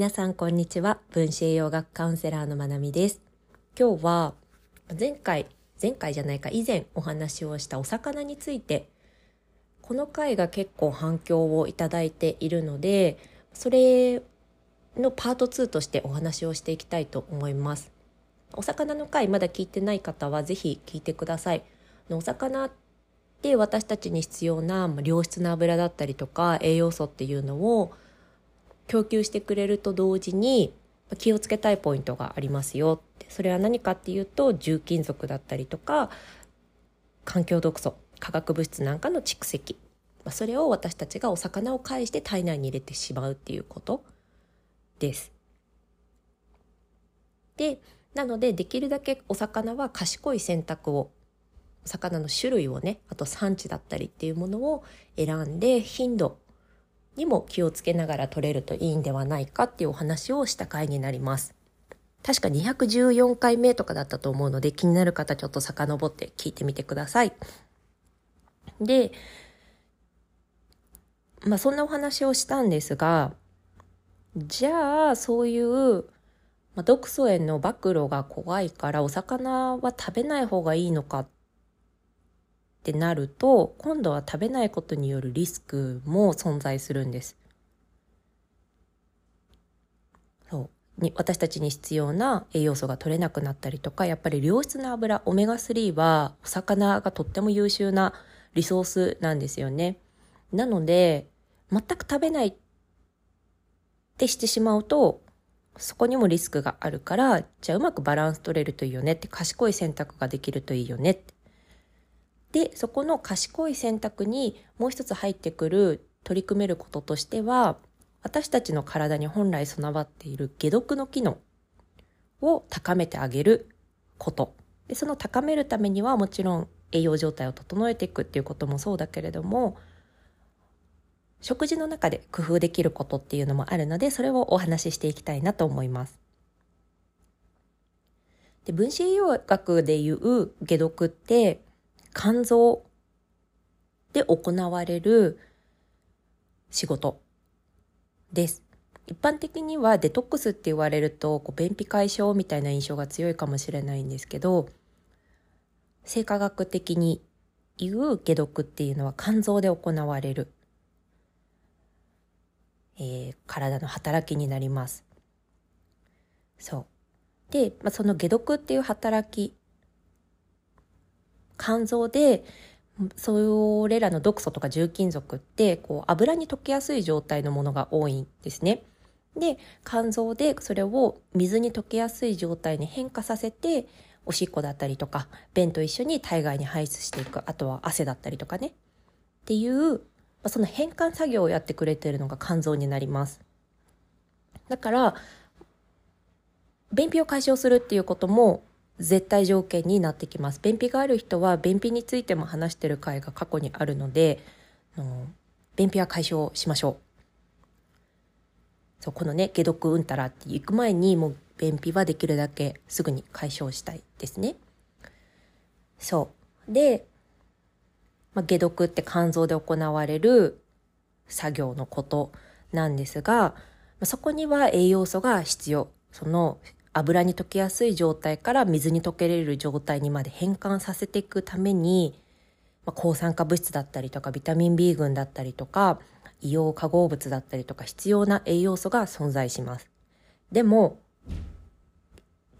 皆さんこんにちは。分子栄養学カウンセラーのまなみです。今日は前回前回じゃないか以前お話をしたお魚についてこの回が結構反響をいただいているのでそれのパート2としてお話をしていきたいと思います。お魚の回まだ聞いてない方はぜひ聞いてください。お魚って私たちに必要な良質な油だったりとか栄養素っていうのを供給してくれると同時に気をつけたいポイントがありますよって。それは何かっていうと重金属だったりとか環境毒素化学物質なんかの蓄積。それを私たちがお魚を介して体内に入れてしまうっていうこと。です。でなのでできるだけお魚は賢い選択をお魚の種類をねあと産地だったりっていうものを選んで頻度にも気をつけながら取れるといいんではないかっていうお話をした回になります。確か214回目とかだったと思うので気になる方ちょっと遡って聞いてみてください。で、まあそんなお話をしたんですが、じゃあそういう、まあ、毒素への暴露が怖いからお魚は食べない方がいいのかっってなると今度は食べないことによるリスクも存在するんです。そうに私たちに必要な栄養素が取れなくなったりとかやっぱり良質な油オメガ3はお魚がとっても優秀なリソースなんですよね。なので全く食べないってしてしまうとそこにもリスクがあるからじゃあうまくバランス取れるといいよねって賢い選択ができるといいよねってでそこの賢い選択にもう一つ入ってくる取り組めることとしては私たちの体に本来備わっている解毒の機能を高めてあげることでその高めるためにはもちろん栄養状態を整えていくっていうこともそうだけれども食事の中で工夫できることっていうのもあるのでそれをお話ししていきたいなと思います。で分子栄養学でいう解毒って肝臓で行われる仕事です。一般的にはデトックスって言われるとこう便秘解消みたいな印象が強いかもしれないんですけど生化学的に言う解毒っていうのは肝臓で行われる、えー、体の働きになります。そう。で、まあ、その解毒っていう働き肝臓でそれらの毒素とか重金属ってこう油に溶けやすい状態のものが多いんですね。で肝臓でそれを水に溶けやすい状態に変化させておしっこだったりとか便と一緒に体外に排出していくあとは汗だったりとかねっていうその変換作業をやってくれてるのが肝臓になります。だから便秘を解消するっていうことも絶対条件になってきます。便秘がある人は便秘についても話してる回が過去にあるので便秘は解消しましょう。そうこのね解毒うんたらって行く前にもう便秘はできるだけすぐに解消したいですね。そう。で、まあ、解毒って肝臓で行われる作業のことなんですがまそこには栄養素が必要。その油に溶けやすい状態から水に溶けれる状態にまで変換させていくために、まあ、抗酸化物質だったりとかビタミン B 群だったりとか硫黄化合物だったりとか必要な栄養素が存在します。でも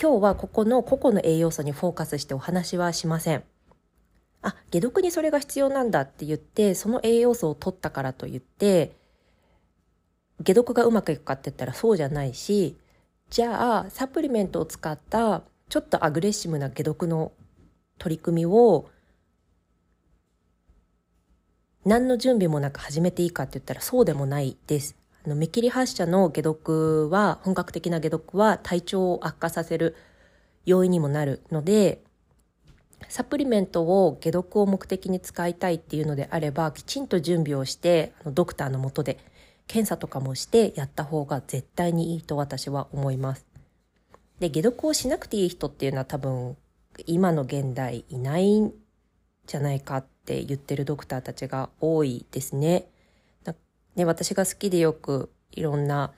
今日はここの個々の栄養素にフォーカスしてお話はしません。あ、解毒にそれが必要なんだって言って、その栄養素を取ったからといって、解毒がうまくいくかって言ったらそうじゃないし、じゃあサプリメントを使ったちょっとアグレッシブな解毒の取り組みを何の準備もなく始めていいかって言ったらそうでもないです。あの目切り発射の解毒は本格的な解毒は体調を悪化させる要因にもなるのでサプリメントを解毒を目的に使いたいっていうのであればきちんと準備をしてドクターのもとで検査とかもしてやった方が絶対にいいと私は思います。で、解毒をしなくていい人っていうのは多分今の現代いないんじゃないかって言ってるドクターたちが多いですね。ね私が好きでよくいろんな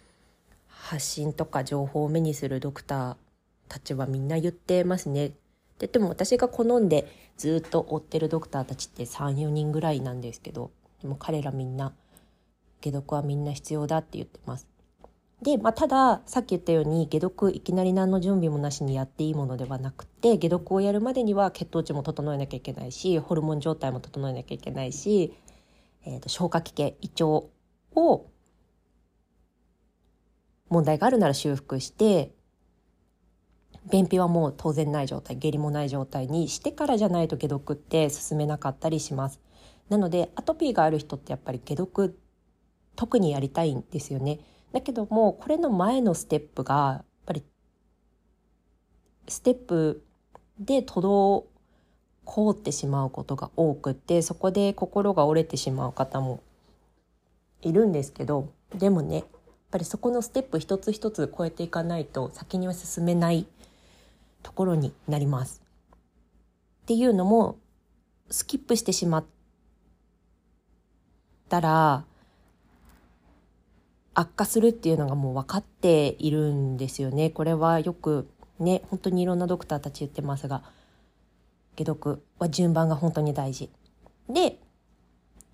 発信とか情報を目にするドクターたちはみんな言ってますね。って言っても私が好んでずっと追ってるドクターたちって34人ぐらいなんですけどでも彼らみんな解毒はみんな必要だって言ってます。で、まあ、たださっき言ったように解毒いきなり何の準備もなしにやっていいものではなくて解毒をやるまでには血糖値も整えなきゃいけないしホルモン状態も整えなきゃいけないし、えーと、消化器系胃腸を問題があるなら修復して便秘はもう当然ない状態下痢もない状態にしてからじゃないと解毒って進めなかったりします。なのでアトピーがある人ってやっぱり解毒特にやりたいんですよね。だけどもこれの前のステップがやっぱりステップで滞ってしまうことが多くてそこで心が折れてしまう方もいるんですけどでもねやっぱりそこのステップ一つ一つ超えていかないと先には進めないところになります。っていうのもスキップしてしまったら悪化するっていうのがもう分かっているんですよね。これはよくね本当にいろんなドクターたち言ってますが解毒は順番が本当に大事。で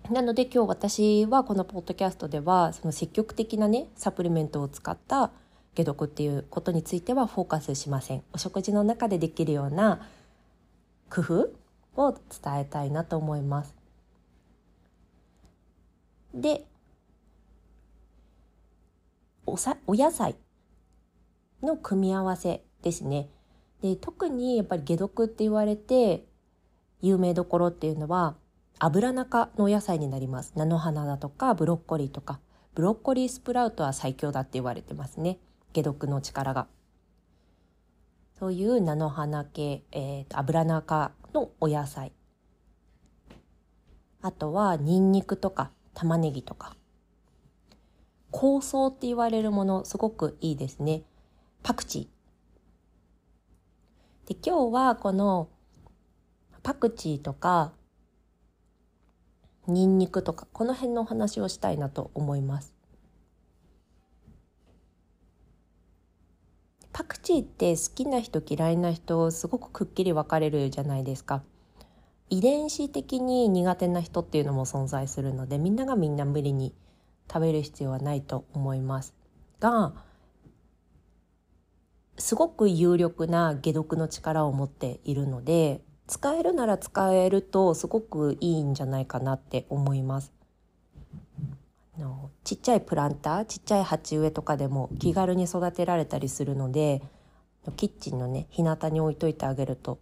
なので今日私はこのポッドキャストではその積極的なねサプリメントを使った解毒っていうことについてはフォーカスしません。お食事の中でできるような工夫を伝えたいなと思います。でおさお野菜の組み合わせですね。で特にやっぱり解毒って言われて有名どころっていうのは油中のお野菜になります。菜の花だとかブロッコリーとかブロッコリースプラウトは最強だって言われてますね。解毒の力が。そういう菜の花系、えーと、油中のお野菜。あとはニンニクとか玉ねぎとか香草って言われるものすごくいいですね。パクチー。で今日はこのパクチーとかニンニクとかこの辺のお話をしたいなと思います。パクチーって好きな人嫌いな人すごくくっきり分かれるじゃないですか。遺伝子的に苦手な人っていうのも存在するのでみんながみんな無理に食べる必要はないと思いますがすごく有力な解毒の力を持っているので使えるなら使えるとすごくいいんじゃないかなって思います。のちっちゃいプランターちっちゃい鉢植えとかでも気軽に育てられたりするのでキッチンのね日向に置いといてあげると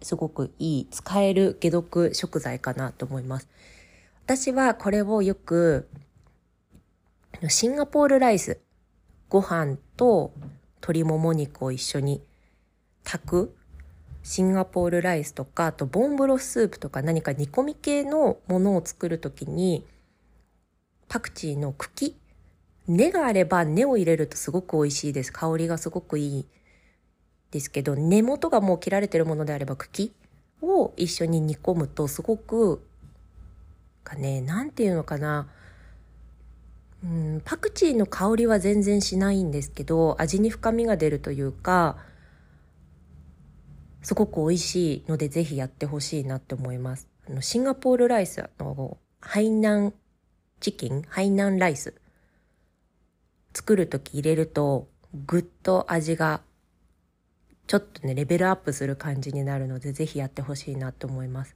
すごくいい使える解毒食材かなと思います。私はこれをよく、シンガポールライス、ご飯と鶏もも肉を一緒に炊くシンガポールライスとか、あとボンブロスープとか何か煮込み系のものを作るときに、パクチーの茎、根があれば根を入れるとすごく美味しいです。香りがすごくいいですけど、根元がもう切られてるものであれば茎を一緒に煮込むとすごくかね、なんていうのかな。うん、パクチーの香りは全然しないんですけど、味に深みが出るというか、すごく美味しいのでぜひやってほしいなって思います。あのシンガポールライスのハイナンチキン、ハイナンライス作るとき入れるとぐっと味がちょっとね、レベルアップする感じになるのでぜひやってほしいなと思います。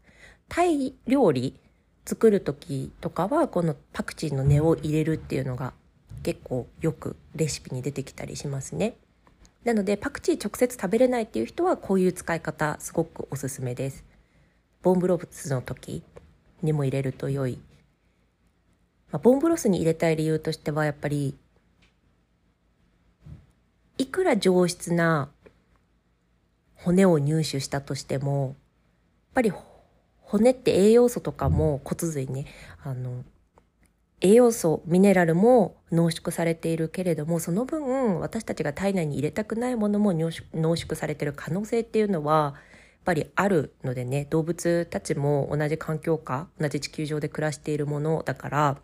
タイ料理作る時とかはこのパクチーの根を入れるっていうのが結構よくレシピに出てきたりしますね。なのでパクチー直接食べれないっていう人はこういう使い方すごくおすすめです。ボンブロスの時にも入れると良い。まあ、ボンブロスに入れたい理由としてはやっぱりいくら上質な骨を入手したとしてもやっぱり骨って栄養素とかも骨髄ね、あの、栄養素、ミネラルも濃縮されているけれども、その分私たちが体内に入れたくないものも濃縮されてる可能性っていうのは、やっぱりあるのでね、動物たちも同じ環境下、同じ地球上で暮らしているものだから、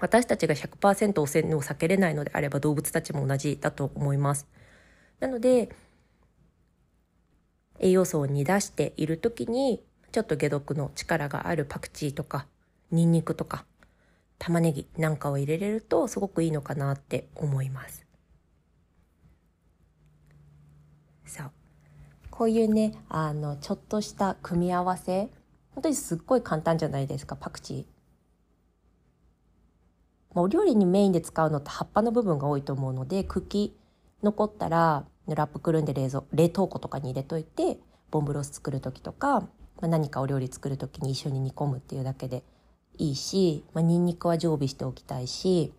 私たちが100%汚染を避けれないのであれば動物たちも同じだと思います。なので栄養素を煮出している時にちょっと解毒の力があるパクチーとかニンニクとか玉ねぎなんかを入れれるとすごくいいのかなって思います。そうこういうねあのちょっとした組み合わせ本当にすっごい簡単じゃないですかパクチー。まあ、お料理にメインで使うのって葉っぱの部分が多いと思うので茎残ったらラップくるんで冷蔵冷凍庫とかに入れといてボンブロス作る時とか、まあ、何かお料理作る時に一緒に煮込むっていうだけでいいし、まあ、ニンニクは常備しておきたいし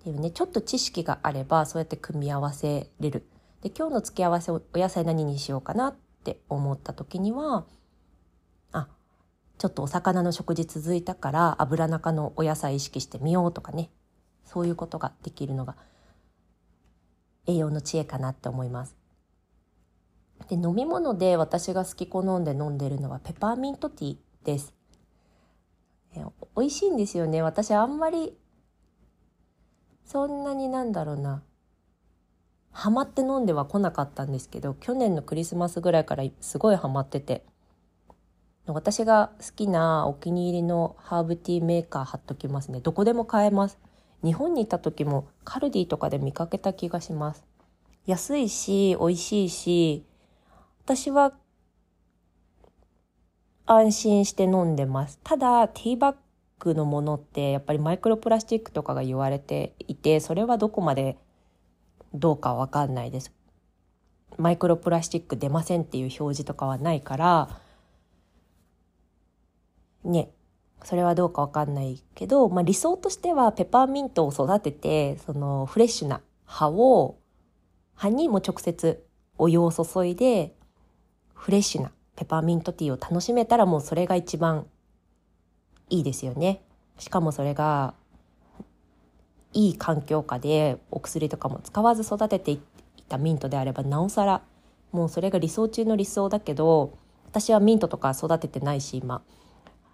っていうねちょっと知識があればそうやって組み合わせれるで今日の付け合わせをお野菜何にしようかなって思った時にはあちょっとお魚の食事続いたから油中のお野菜意識してみようとかねそういうことができるのが栄養の知恵かなって思います。で飲み物で私が好き好んで飲んでるのはペパーミントティーです。美味しいんですよね。私あんまりそんなになんだろうなハマって飲んでは来なかったんですけど去年のクリスマスぐらいからすごいハマってて私が好きなお気に入りのハーブティーメーカー貼っときますねどこでも買えます日本にいた時もカルディとかで見かけた気がします。安いし、美味しいし、私は安心して飲んでます。ただ、ティーバッグのものってやっぱりマイクロプラスチックとかが言われていて、それはどこまでどうかわかんないです。マイクロプラスチック出ませんっていう表示とかはないから、ね、それはどうかわかんないけど、まあ、理想としてはペパーミントを育ててそのフレッシュな葉を葉にも直接お湯を注いでフレッシュなペパーミントティーを楽しめたらもうそれが一番いいですよね。しかもそれがいい環境下でお薬とかも使わず育てていたミントであればなおさらもうそれが理想中の理想だけど私はミントとか育ててないし今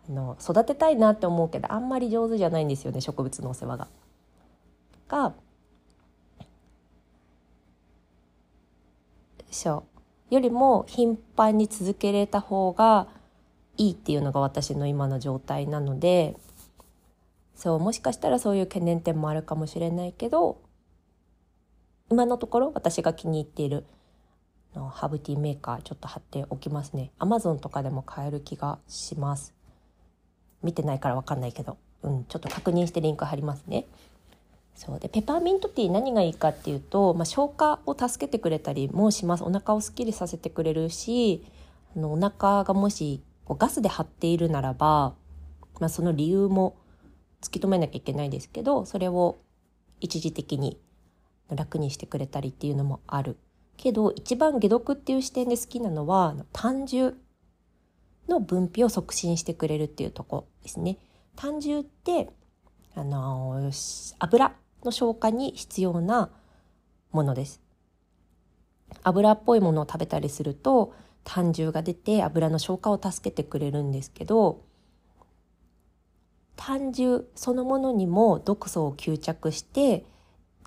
あの育てたいなって思うけどあんまり上手じゃないんですよね植物のお世話が。がそうよりも頻繁に続けれた方がいいっていうのが私の今の状態なのでそうもしかしたらそういう懸念点もあるかもしれないけど今のところ私が気に入っているのハーブティーメーカーちょっと貼っておきますねアマゾンとかでも買える気がします見てないから分かんないけど、うん、ちょっと確認してリンク貼りますね。そうでペパーミントティー何がいいかっていうと、まあ、消化を助けてくれたりもしますお腹をすっきりさせてくれるしあのお腹がもしこうガスで張っているならば、まあ、その理由も突き止めなきゃいけないですけどそれを一時的に楽にしてくれたりっていうのもあるけど一番解毒っていう視点で好きなのは単純の分泌を促進してくれるっていうとこですね。胆汁ってあの油の消化に必要なものです。油っぽいものを食べたりすると胆汁が出て油の消化を助けてくれるんですけど胆汁そのものにも毒素を吸着して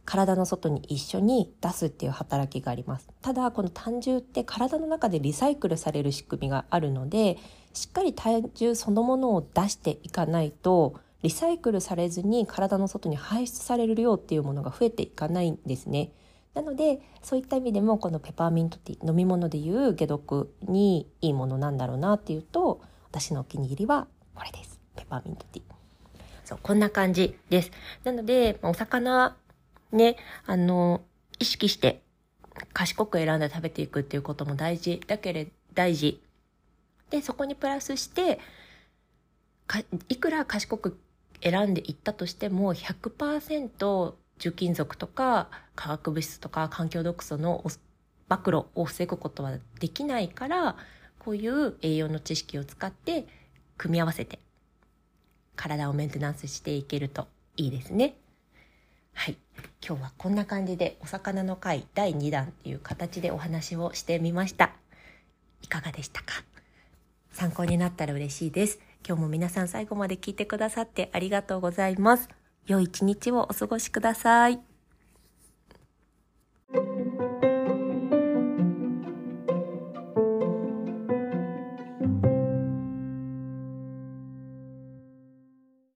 体の外に一緒に出すっていう働きがありますただこの胆汁って体の中でリサイクルされる仕組みがあるのでしっかり体重そのものを出していかないとリサイクルされずに体の外に排出される量っていうものが増えていかないんですね。なのでそういった意味でもこのペパーミントティー飲み物でいう解毒にいいものなんだろうなっていうと私のお気に入りはこれです。ペパーミントティー。そうこんな感じです。なのでお魚ねあの意識して賢く選んで食べていくっていうことも大事だけれ大事。でそこにプラスしていくら賢く選んでいったとしても100%重金属とか化学物質とか環境毒素の暴露を防ぐことはできないからこういう栄養の知識を使って組み合わせて体をメンテナンスしていけるといいですね。はい。今日はこんな感じでお魚の会第2弾っていう形でお話をしてみました。いかがでしたか？参考になったら嬉しいです。今日も皆さん最後まで聞いてくださってありがとうございます。良い一日をお過ごしください。